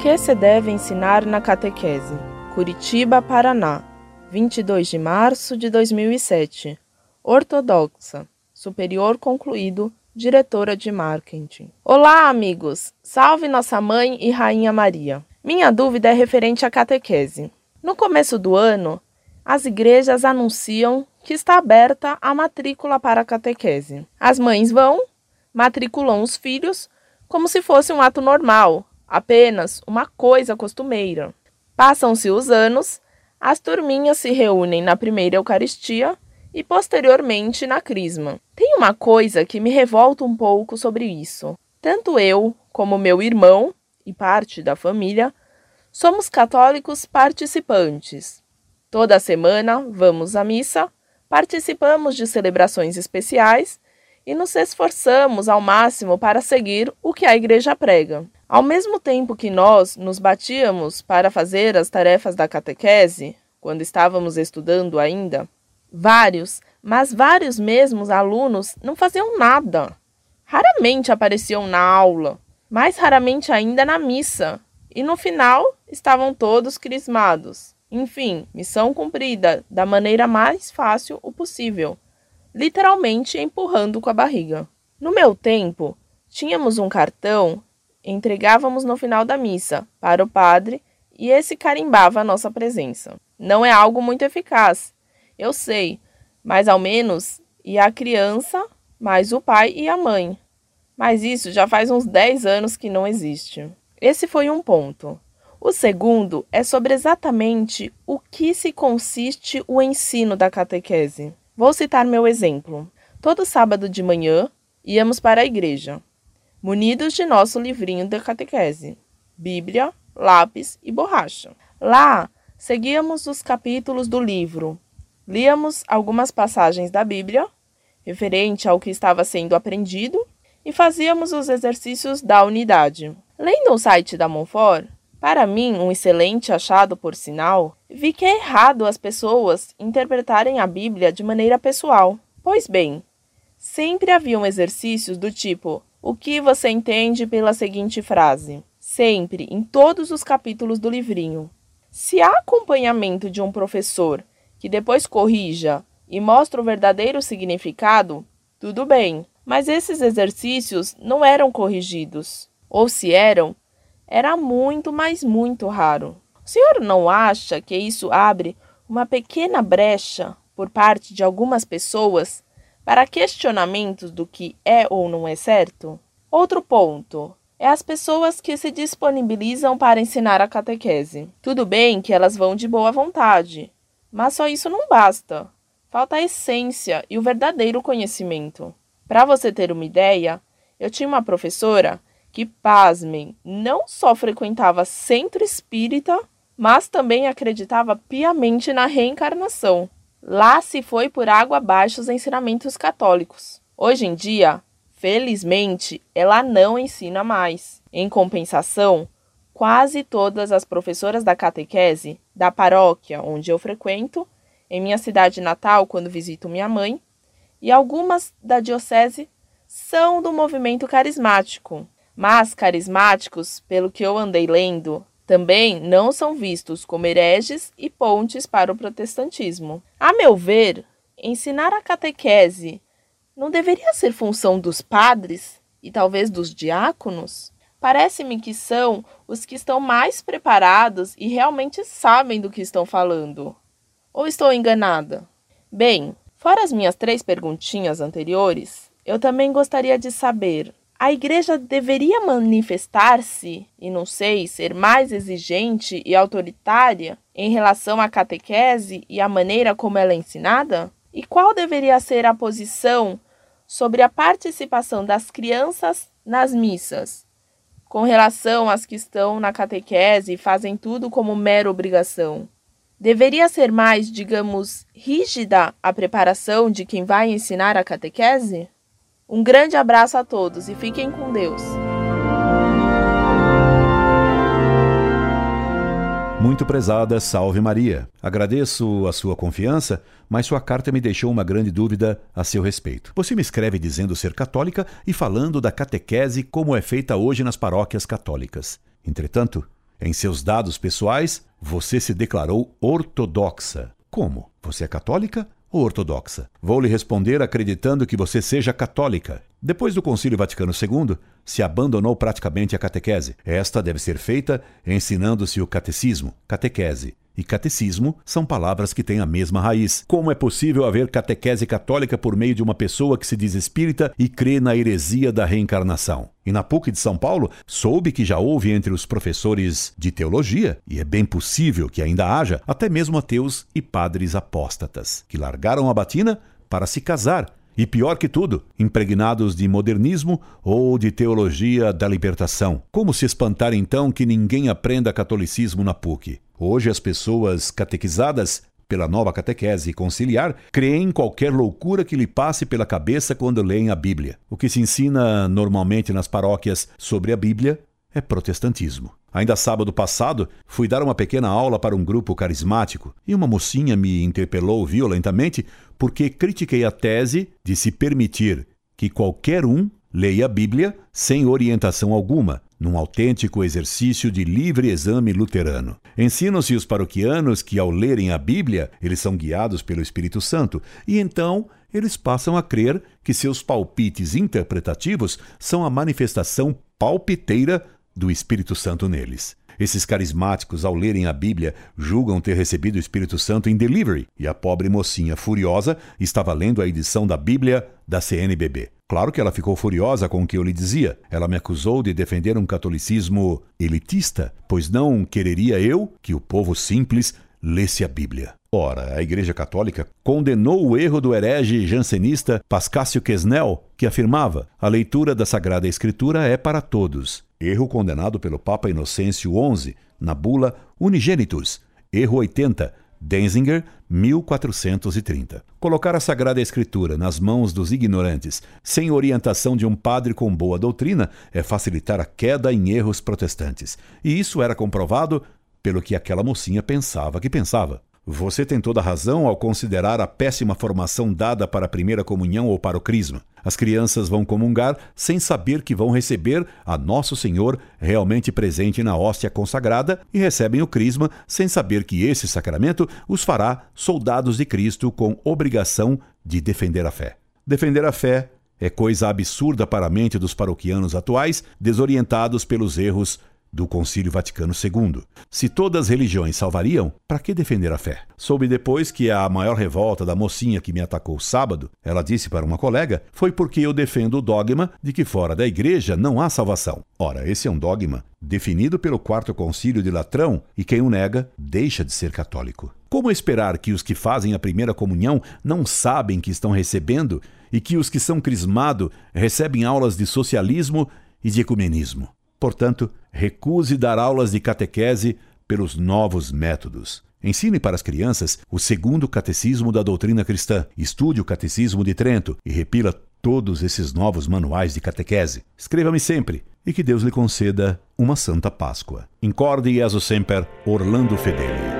que se deve ensinar na catequese? Curitiba, Paraná, 22 de março de 2007. Ortodoxa, superior concluído, diretora de marketing. Olá, amigos! Salve Nossa Mãe e Rainha Maria! Minha dúvida é referente à catequese. No começo do ano, as igrejas anunciam que está aberta a matrícula para a catequese. As mães vão, matriculam os filhos como se fosse um ato normal, apenas uma coisa costumeira. Passam-se os anos, as turminhas se reúnem na primeira Eucaristia e posteriormente na Crisma. Tem uma coisa que me revolta um pouco sobre isso. Tanto eu como meu irmão e parte da família somos católicos participantes. Toda semana vamos à missa, participamos de celebrações especiais e nos esforçamos ao máximo para seguir o que a igreja prega. Ao mesmo tempo que nós nos batíamos para fazer as tarefas da catequese, quando estávamos estudando ainda, vários, mas vários mesmos alunos não faziam nada. Raramente apareciam na aula, mais raramente ainda na missa, e no final estavam todos crismados. Enfim, missão cumprida da maneira mais fácil o possível, literalmente empurrando com a barriga. No meu tempo, tínhamos um cartão entregávamos no final da missa para o padre e esse carimbava a nossa presença. Não é algo muito eficaz, eu sei, mas ao menos ia a criança, mais o pai e a mãe. Mas isso já faz uns 10 anos que não existe. Esse foi um ponto. O segundo é sobre exatamente o que se consiste o ensino da catequese. Vou citar meu exemplo. Todo sábado de manhã íamos para a igreja munidos de nosso livrinho da catequese, Bíblia, lápis e borracha. Lá, seguíamos os capítulos do livro, líamos algumas passagens da Bíblia, referente ao que estava sendo aprendido, e fazíamos os exercícios da unidade. Lendo o site da Monfort, para mim, um excelente achado por sinal, vi que é errado as pessoas interpretarem a Bíblia de maneira pessoal. Pois bem, sempre haviam exercícios do tipo o que você entende pela seguinte frase? Sempre, em todos os capítulos do livrinho. Se há acompanhamento de um professor que depois corrija e mostra o verdadeiro significado, tudo bem. Mas esses exercícios não eram corrigidos. Ou se eram, era muito, mas muito raro. O senhor não acha que isso abre uma pequena brecha por parte de algumas pessoas para questionamentos do que é ou não é certo? Outro ponto é as pessoas que se disponibilizam para ensinar a catequese. Tudo bem que elas vão de boa vontade, mas só isso não basta. Falta a essência e o verdadeiro conhecimento. Para você ter uma ideia, eu tinha uma professora que, pasmem, não só frequentava centro espírita, mas também acreditava piamente na reencarnação. Lá se foi por água abaixo os ensinamentos católicos. Hoje em dia, felizmente, ela não ensina mais. Em compensação, quase todas as professoras da catequese da paróquia onde eu frequento, em minha cidade natal quando visito minha mãe, e algumas da diocese são do movimento carismático. Mas carismáticos, pelo que eu andei lendo, também não são vistos como hereges e pontes para o protestantismo. A meu ver, ensinar a catequese não deveria ser função dos padres e talvez dos diáconos? Parece-me que são os que estão mais preparados e realmente sabem do que estão falando. Ou estou enganada? Bem, fora as minhas três perguntinhas anteriores, eu também gostaria de saber a igreja deveria manifestar-se, e não sei, ser mais exigente e autoritária em relação à catequese e à maneira como ela é ensinada? E qual deveria ser a posição sobre a participação das crianças nas missas, com relação às que estão na catequese e fazem tudo como mera obrigação? Deveria ser mais, digamos, rígida a preparação de quem vai ensinar a catequese? Um grande abraço a todos e fiquem com Deus. Muito prezada, salve Maria. Agradeço a sua confiança, mas sua carta me deixou uma grande dúvida a seu respeito. Você me escreve dizendo ser católica e falando da catequese como é feita hoje nas paróquias católicas. Entretanto, Em seus dados pessoais, você se declarou ortodoxa. Como? Você é católica ou ortodoxa? Vou lhe responder acreditando que você seja católica. Depois do Concílio Vaticano II, se abandonou praticamente a catequese. Esta deve ser feita ensinando-se o catecismo, catequese, e catecismo são palavras que têm a mesma raiz. Como é possível haver catequese católica por meio de uma pessoa que se diz espírita e crê na heresia da reencarnação? E na PUC de São Paulo, soube que já houve entre os professores de teologia, e é bem possível que ainda haja, até mesmo ateus e padres apóstatas, que largaram a batina para se casar e pior que tudo, impregnados de modernismo ou de teologia da libertação. Como se espantar então que ninguém aprenda catolicismo na PUC? Hoje as pessoas catequizadas pela nova catequese conciliar, creem em qualquer loucura que lhe passe pela cabeça quando leem a Bíblia. O que se ensina normalmente nas paróquias sobre a Bíblia é protestantismo. Ainda sábado passado, fui dar uma pequena aula para um grupo carismático e uma mocinha me interpelou violentamente porque critiquei a tese de se permitir que qualquer um leia a Bíblia sem orientação alguma, num autêntico exercício de livre exame luterano. Ensinam-se os paroquianos que, ao lerem a Bíblia, eles são guiados pelo Espírito Santo, e então eles passam a crer que seus palpites interpretativos são a manifestação palpiteira do Espírito Santo neles. Esses carismáticos, ao lerem a Bíblia, julgam ter recebido o Espírito Santo em delivery, e a pobre mocinha furiosa estava lendo a edição da Bíblia da CNBB. Claro que ela ficou furiosa com o que eu lhe dizia. Ela me acusou de defender um catolicismo elitista, pois não quereria eu que o povo simples lesse a Bíblia. Ora, a Igreja Católica condenou o erro do herege jansenista Pascácio Quesnel, que afirmava: a leitura da Sagrada Escritura é para todos. Erro condenado pelo Papa Inocêncio XI, na bula Unigenitus, erro 80, Denzinger, 1430. Colocar a Sagrada Escritura nas mãos dos ignorantes, sem orientação de um padre com boa doutrina, é facilitar a queda em erros protestantes. E isso era comprovado pelo que aquela mocinha pensava que pensava. Você tem toda razão ao considerar a péssima formação dada para a primeira comunhão ou para o crisma. As crianças vão comungar sem saber que vão receber a Nosso Senhor realmente presente na hóstia consagrada e recebem o crisma sem saber que esse sacramento os fará soldados de Cristo com obrigação de defender a fé. Defender a fé é coisa absurda para a mente dos paroquianos atuais, desorientados pelos erros do Concílio Vaticano II. Se todas as religiões salvariam, para que defender a fé? Soube depois que a maior revolta da mocinha que me atacou sábado, ela disse para uma colega, foi porque eu defendo o dogma de que fora da igreja não há salvação. Ora, esse é um dogma definido pelo Quarto Concílio de Latrão e quem o nega deixa de ser católico. Como esperar que os que fazem a primeira comunhão não sabem que estão recebendo e que os que são crismados recebem aulas de socialismo e de ecumenismo? Portanto, recuse dar aulas de catequese pelos novos métodos. Ensine para as crianças o segundo catecismo da doutrina cristã, estude o catecismo de Trento e repila todos esses novos manuais de catequese. Escreva-me sempre e que Deus lhe conceda uma santa Páscoa. Incorde Jesus Semper, Orlando Fedeli.